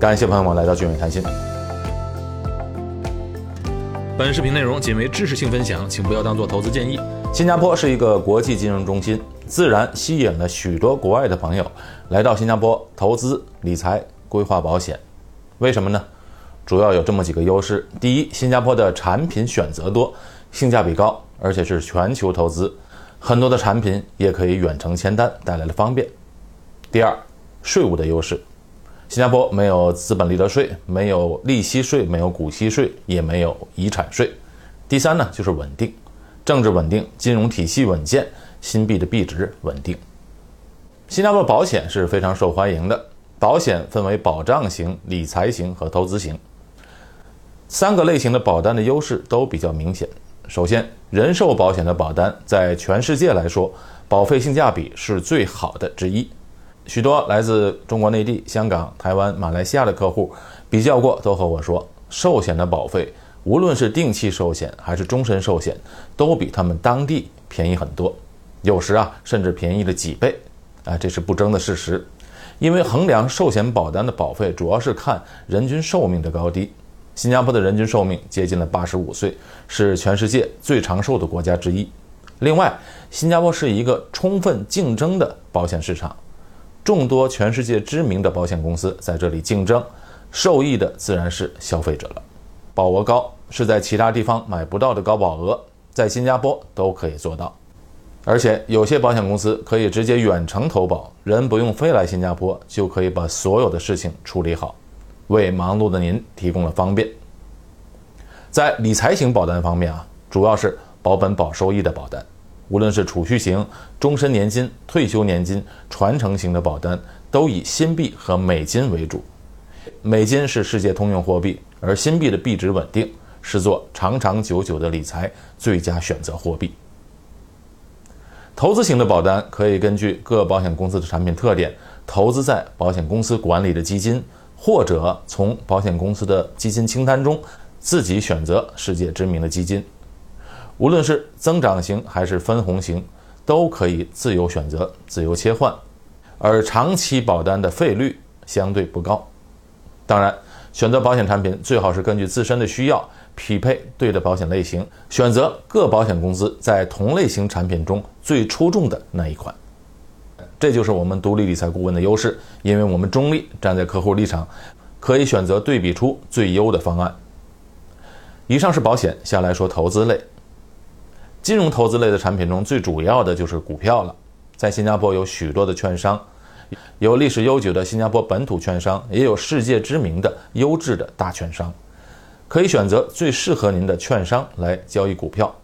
感谢朋友们来到俊伟谈心。本视频内容仅为知识性分享，请不要当做投资建议。新加坡是一个国际金融中心，自然吸引了许多国外的朋友来到新加坡投资、理财、规划保险。为什么呢？主要有这么几个优势：第一，新加坡的产品选择多，性价比高，而且是全球投资，很多的产品也可以远程签单，带来了方便；第二，税务的优势。新加坡没有资本利得税，没有利息税，没有股息税，也没有遗产税。第三呢，就是稳定，政治稳定，金融体系稳健，新币的币值稳定。新加坡保险是非常受欢迎的，保险分为保障型、理财型和投资型三个类型的保单的优势都比较明显。首先，人寿保险的保单在全世界来说，保费性价比是最好的之一。许多来自中国内地、香港、台湾、马来西亚的客户比较过，都和我说，寿险的保费，无论是定期寿险还是终身寿险，都比他们当地便宜很多，有时啊，甚至便宜了几倍，啊，这是不争的事实。因为衡量寿险保单的保费，主要是看人均寿命的高低。新加坡的人均寿命接近了八十五岁，是全世界最长寿的国家之一。另外，新加坡是一个充分竞争的保险市场。众多全世界知名的保险公司在这里竞争，受益的自然是消费者了。保额高是在其他地方买不到的高保额，在新加坡都可以做到。而且有些保险公司可以直接远程投保，人不用飞来新加坡，就可以把所有的事情处理好，为忙碌的您提供了方便。在理财型保单方面啊，主要是保本保收益的保单。无论是储蓄型、终身年金、退休年金、传承型的保单，都以新币和美金为主。美金是世界通用货币，而新币的币值稳定，是做长长久久的理财最佳选择货币。投资型的保单可以根据各保险公司的产品特点，投资在保险公司管理的基金，或者从保险公司的基金清单中自己选择世界知名的基金。无论是增长型还是分红型，都可以自由选择、自由切换，而长期保单的费率相对不高。当然，选择保险产品最好是根据自身的需要匹配对的保险类型，选择各保险公司在同类型产品中最出众的那一款。这就是我们独立理财顾问的优势，因为我们中立，站在客户立场，可以选择对比出最优的方案。以上是保险，下来说投资类。金融投资类的产品中最主要的就是股票了。在新加坡有许多的券商，有历史悠久的新加坡本土券商，也有世界知名的优质的大券商，可以选择最适合您的券商来交易股票。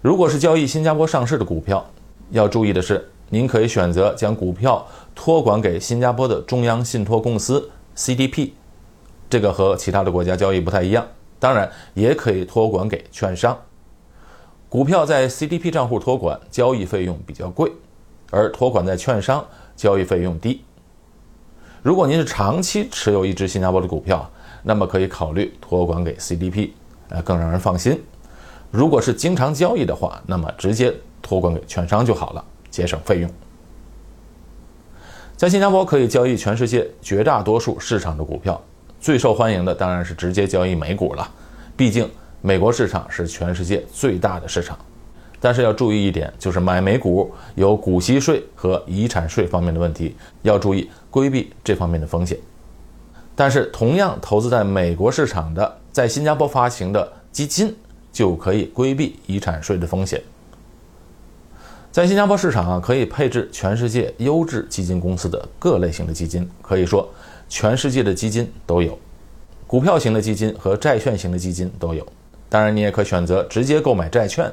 如果是交易新加坡上市的股票，要注意的是，您可以选择将股票托管给新加坡的中央信托公司 CDP，这个和其他的国家交易不太一样。当然，也可以托管给券商。股票在 CDP 账户托管交易费用比较贵，而托管在券商交易费用低。如果您是长期持有一只新加坡的股票，那么可以考虑托管给 CDP，呃，更让人放心。如果是经常交易的话，那么直接托管给券商就好了，节省费用。在新加坡可以交易全世界绝大多数市场的股票，最受欢迎的当然是直接交易美股了，毕竟。美国市场是全世界最大的市场，但是要注意一点，就是买美股有股息税和遗产税方面的问题，要注意规避这方面的风险。但是，同样投资在美国市场的，在新加坡发行的基金就可以规避遗产税的风险。在新加坡市场啊，可以配置全世界优质基金公司的各类型的基金，可以说全世界的基金都有，股票型的基金和债券型的基金都有。当然，你也可选择直接购买债券。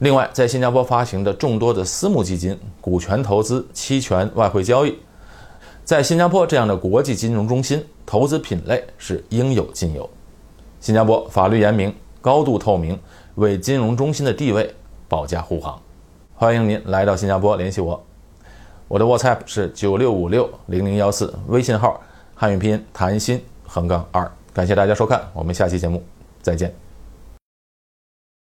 另外，在新加坡发行的众多的私募基金、股权投资、期权、外汇交易，在新加坡这样的国际金融中心，投资品类是应有尽有。新加坡法律严明，高度透明，为金融中心的地位保驾护航。欢迎您来到新加坡联系我，我的 WhatsApp 是九六五六零零幺四，微信号汉语拼音谭鑫横杠二。感谢大家收看，我们下期节目。再见。